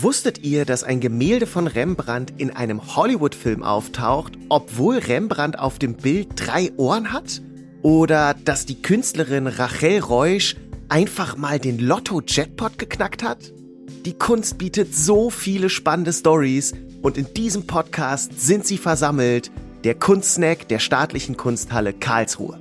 Wusstet ihr, dass ein Gemälde von Rembrandt in einem Hollywood-Film auftaucht, obwohl Rembrandt auf dem Bild drei Ohren hat? Oder dass die Künstlerin Rachel Reusch einfach mal den Lotto-Jackpot geknackt hat? Die Kunst bietet so viele spannende Stories und in diesem Podcast sind sie versammelt, der Kunstsnack der Staatlichen Kunsthalle Karlsruhe.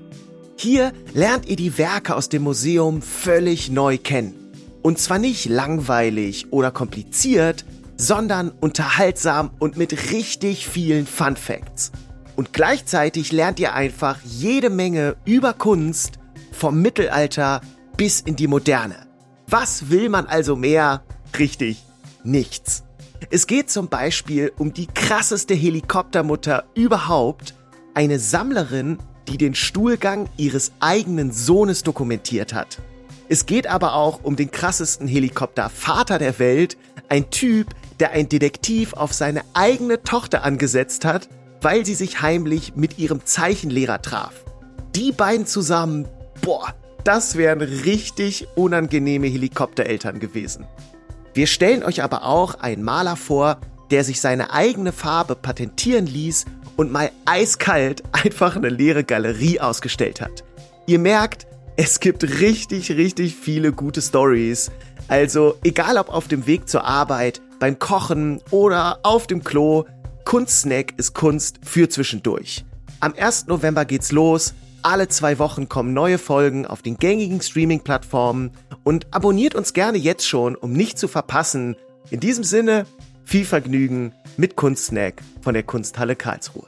Hier lernt ihr die Werke aus dem Museum völlig neu kennen. Und zwar nicht langweilig oder kompliziert, sondern unterhaltsam und mit richtig vielen Fun Facts. Und gleichzeitig lernt ihr einfach jede Menge über Kunst vom Mittelalter bis in die Moderne. Was will man also mehr? Richtig, nichts. Es geht zum Beispiel um die krasseste Helikoptermutter überhaupt, eine Sammlerin die den Stuhlgang ihres eigenen Sohnes dokumentiert hat. Es geht aber auch um den krassesten Helikoptervater der Welt, ein Typ, der ein Detektiv auf seine eigene Tochter angesetzt hat, weil sie sich heimlich mit ihrem Zeichenlehrer traf. Die beiden zusammen, boah, das wären richtig unangenehme Helikoptereltern gewesen. Wir stellen euch aber auch einen Maler vor, der sich seine eigene Farbe patentieren ließ und mal eiskalt einfach eine leere Galerie ausgestellt hat. Ihr merkt, es gibt richtig, richtig viele gute Stories. Also egal ob auf dem Weg zur Arbeit, beim Kochen oder auf dem Klo, Kunstsnack ist Kunst für zwischendurch. Am 1. November geht's los. Alle zwei Wochen kommen neue Folgen auf den gängigen Streaming-Plattformen und abonniert uns gerne jetzt schon, um nicht zu verpassen. In diesem Sinne, viel Vergnügen mit Kunstsnack von der Kunsthalle Karlsruhe.